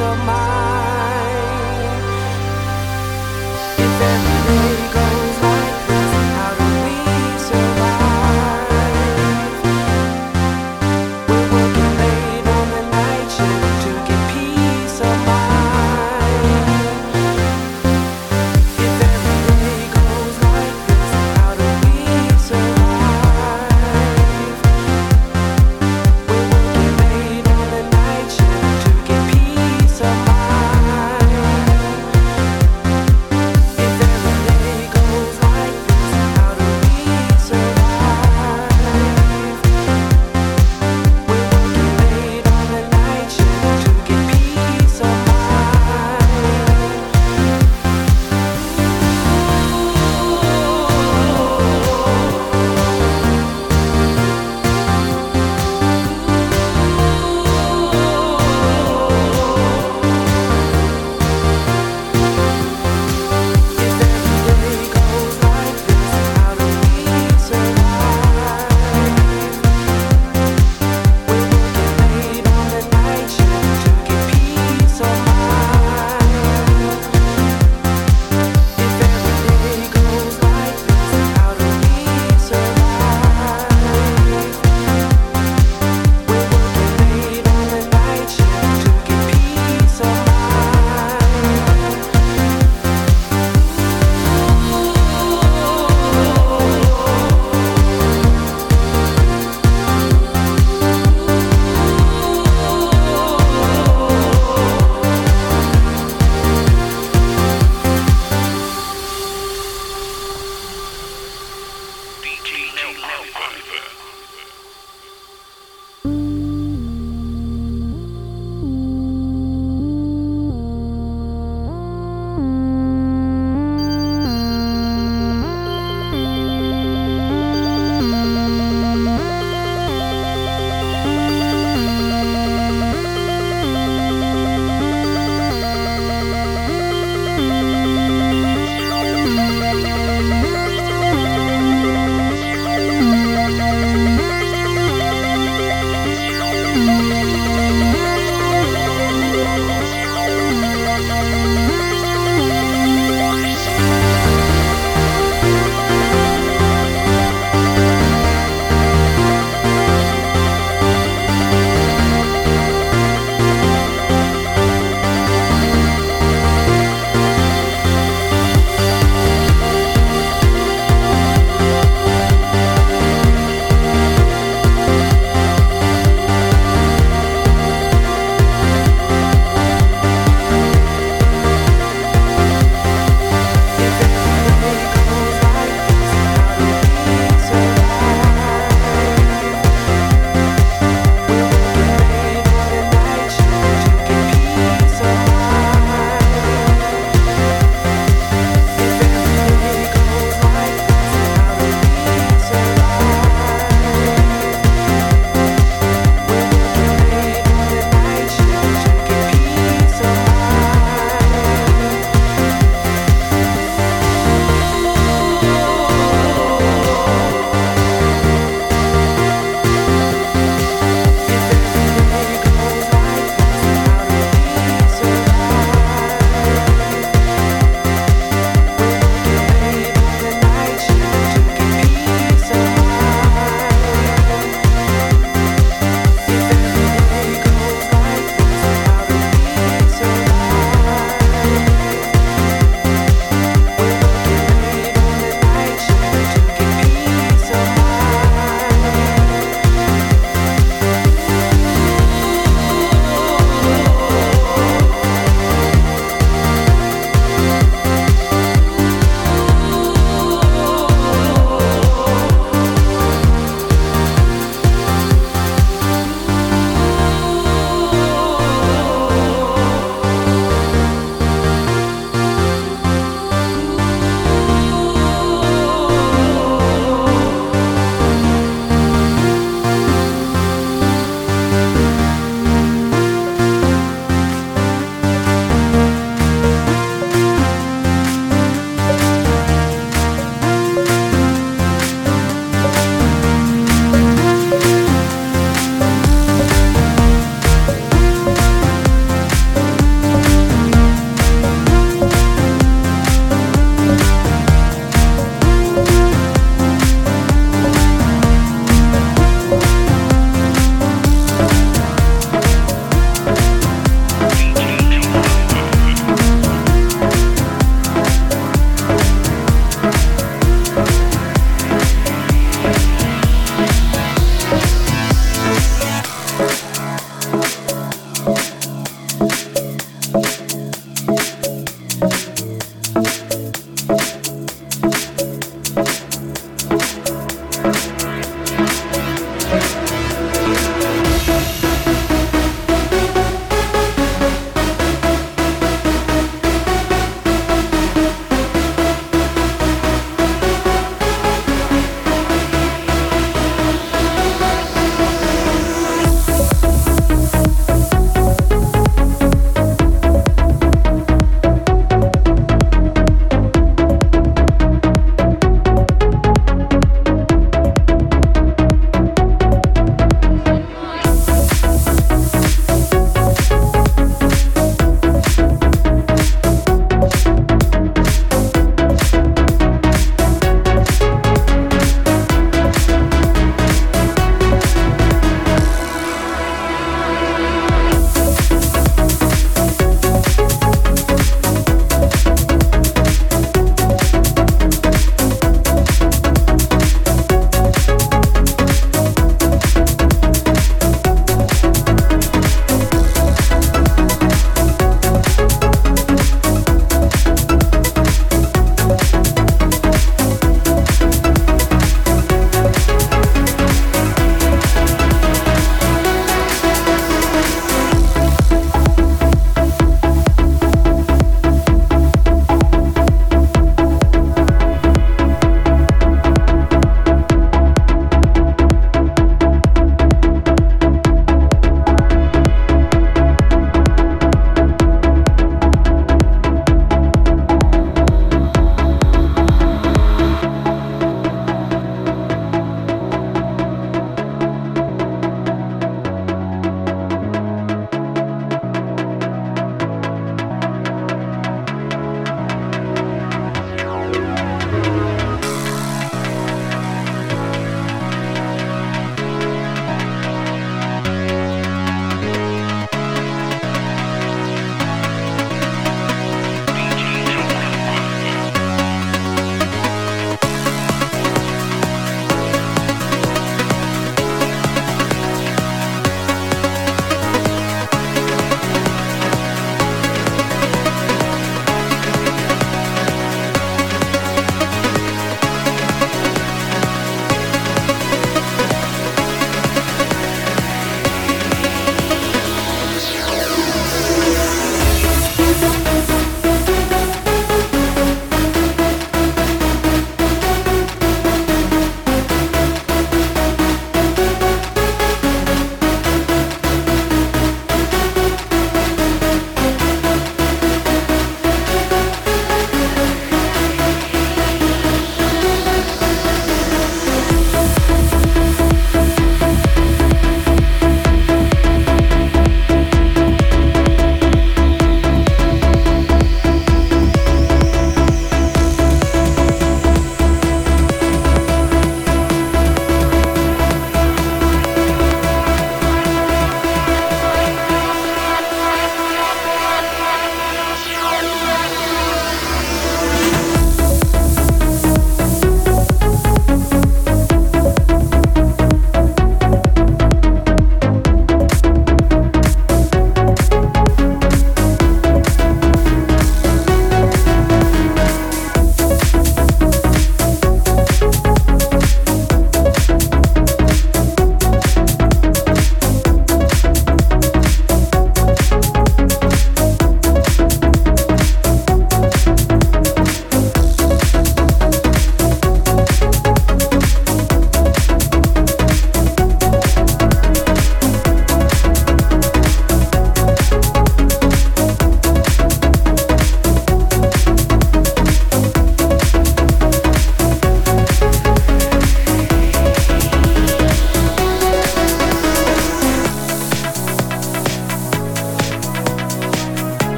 of mind.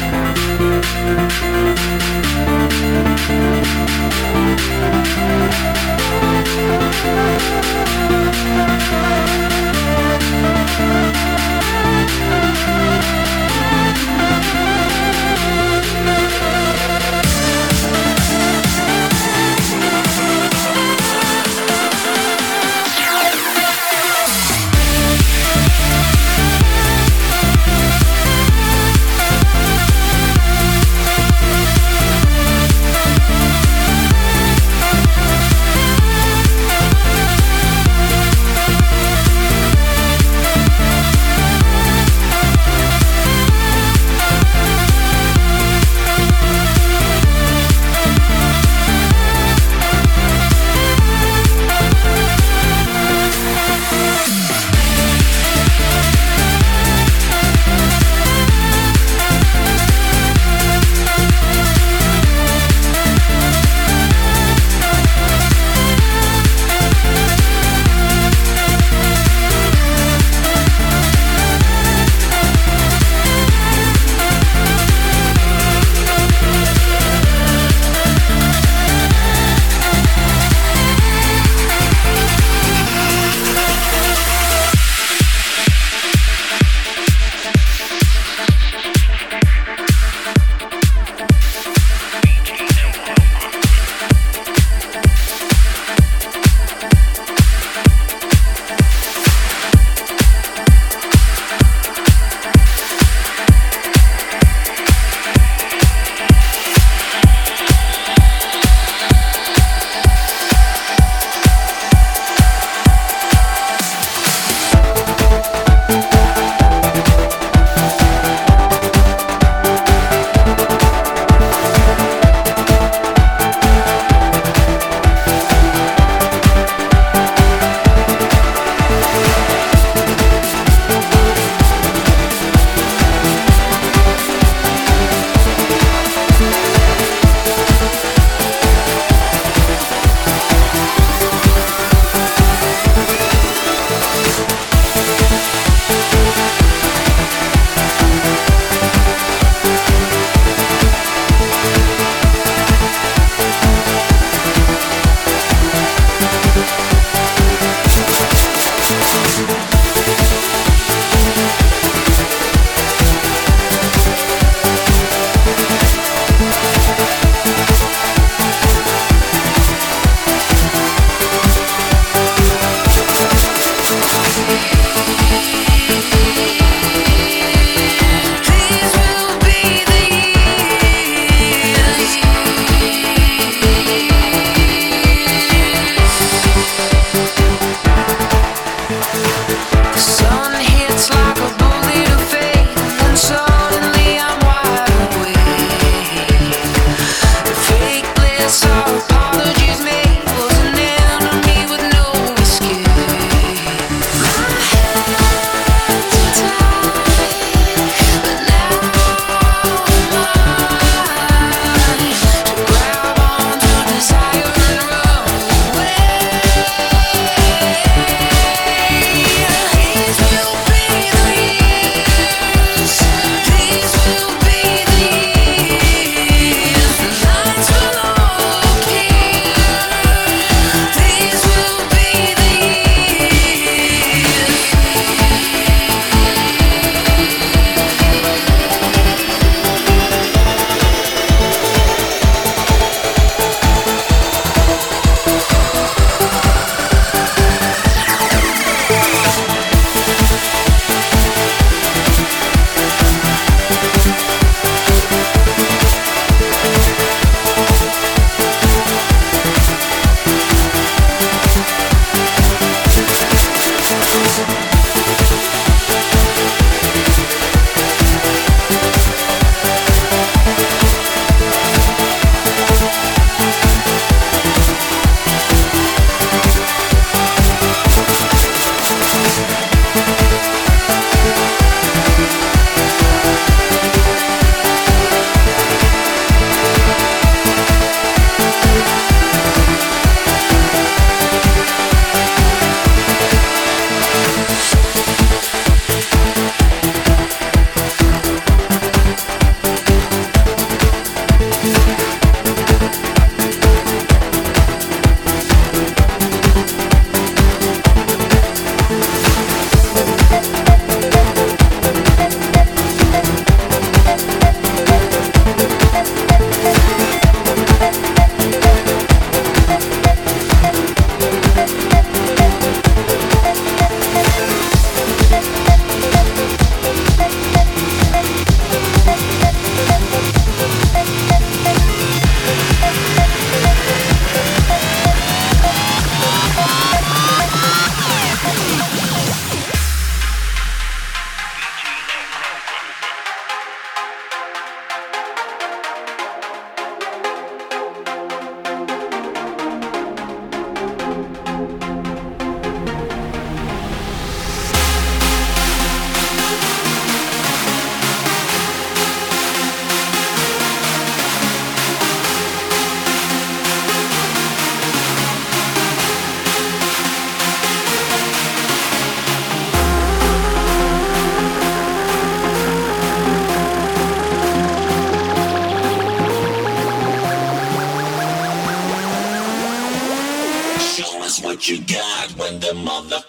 Música got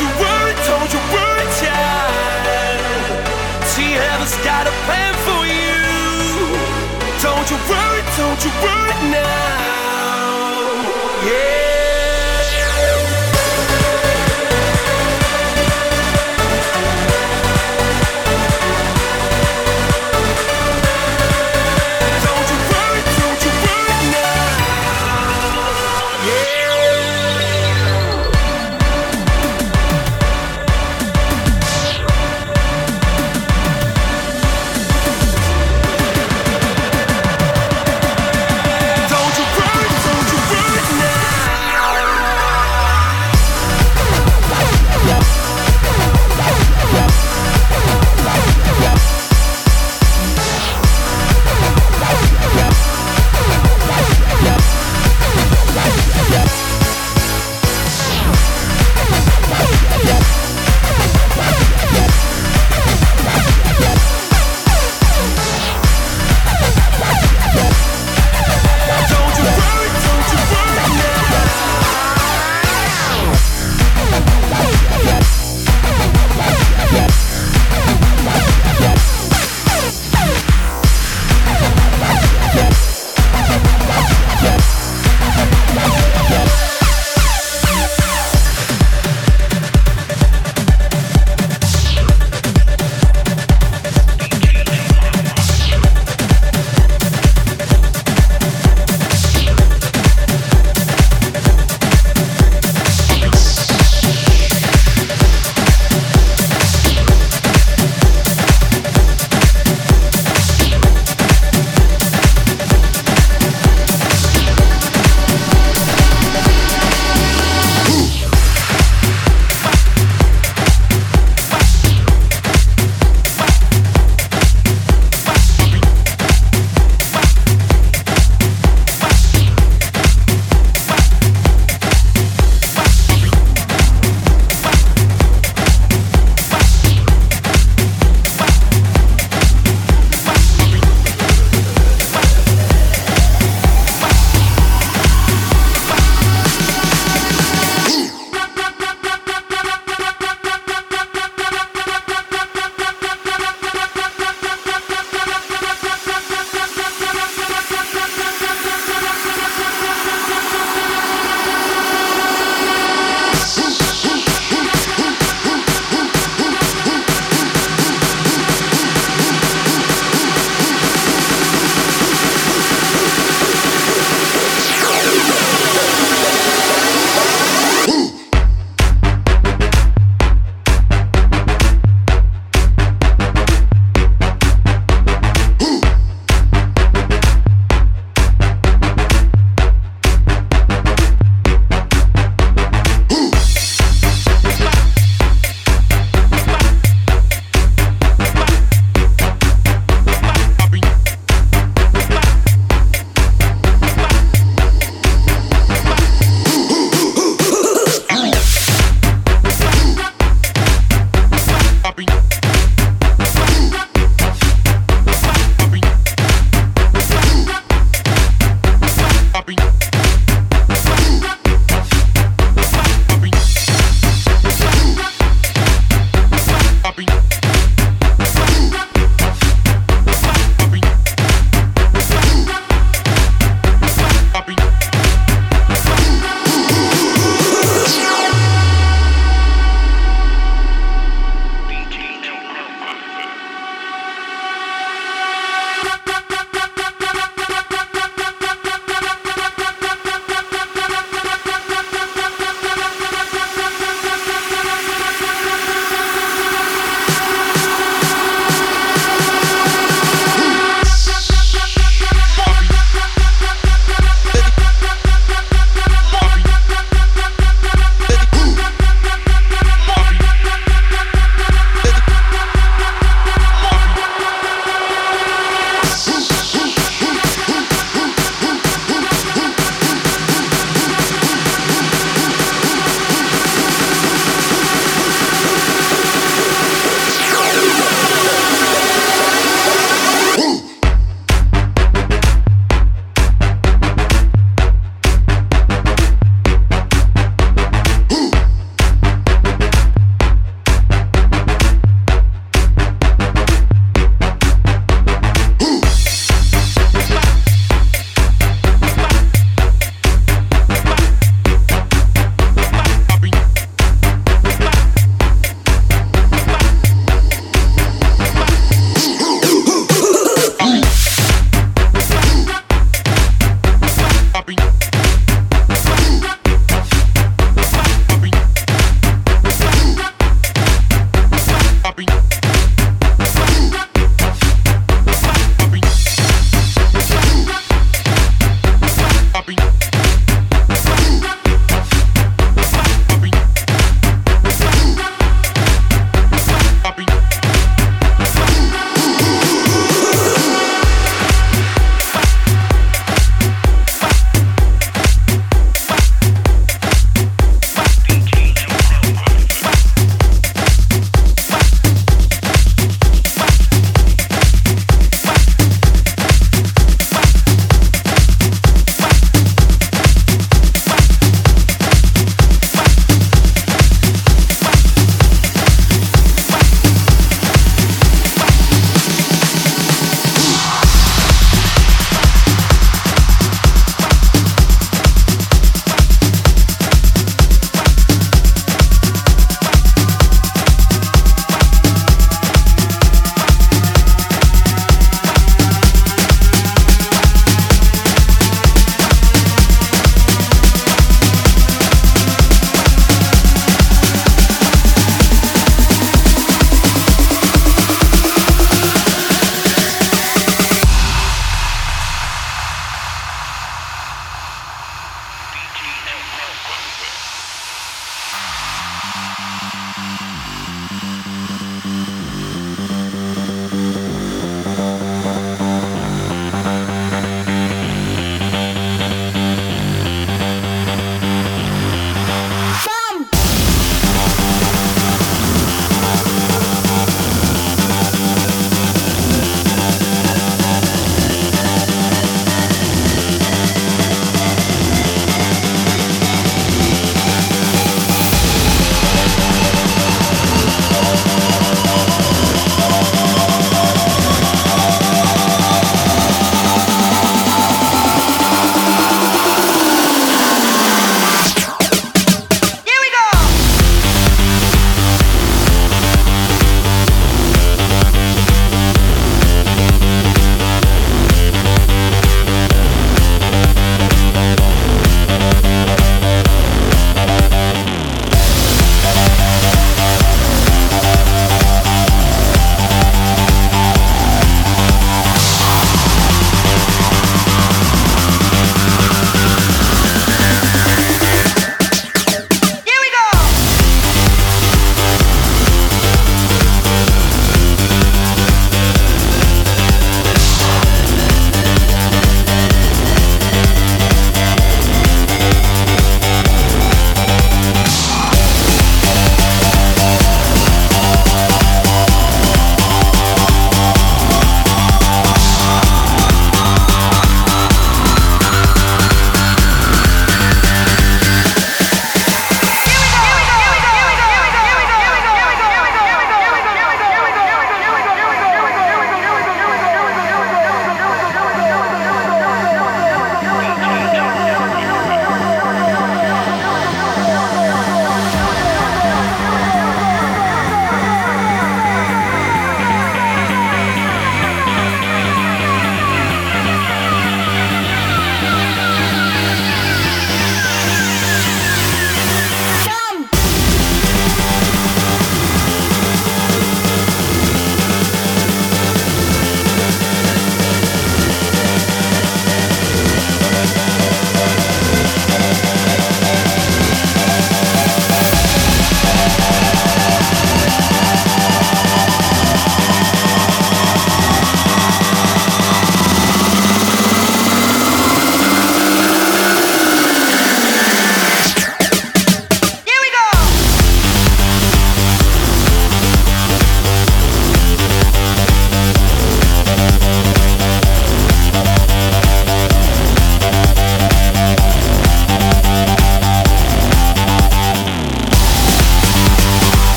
you worry, don't you worry, child. See, heaven's got a plan for you. Don't you worry, don't you worry now. Yeah.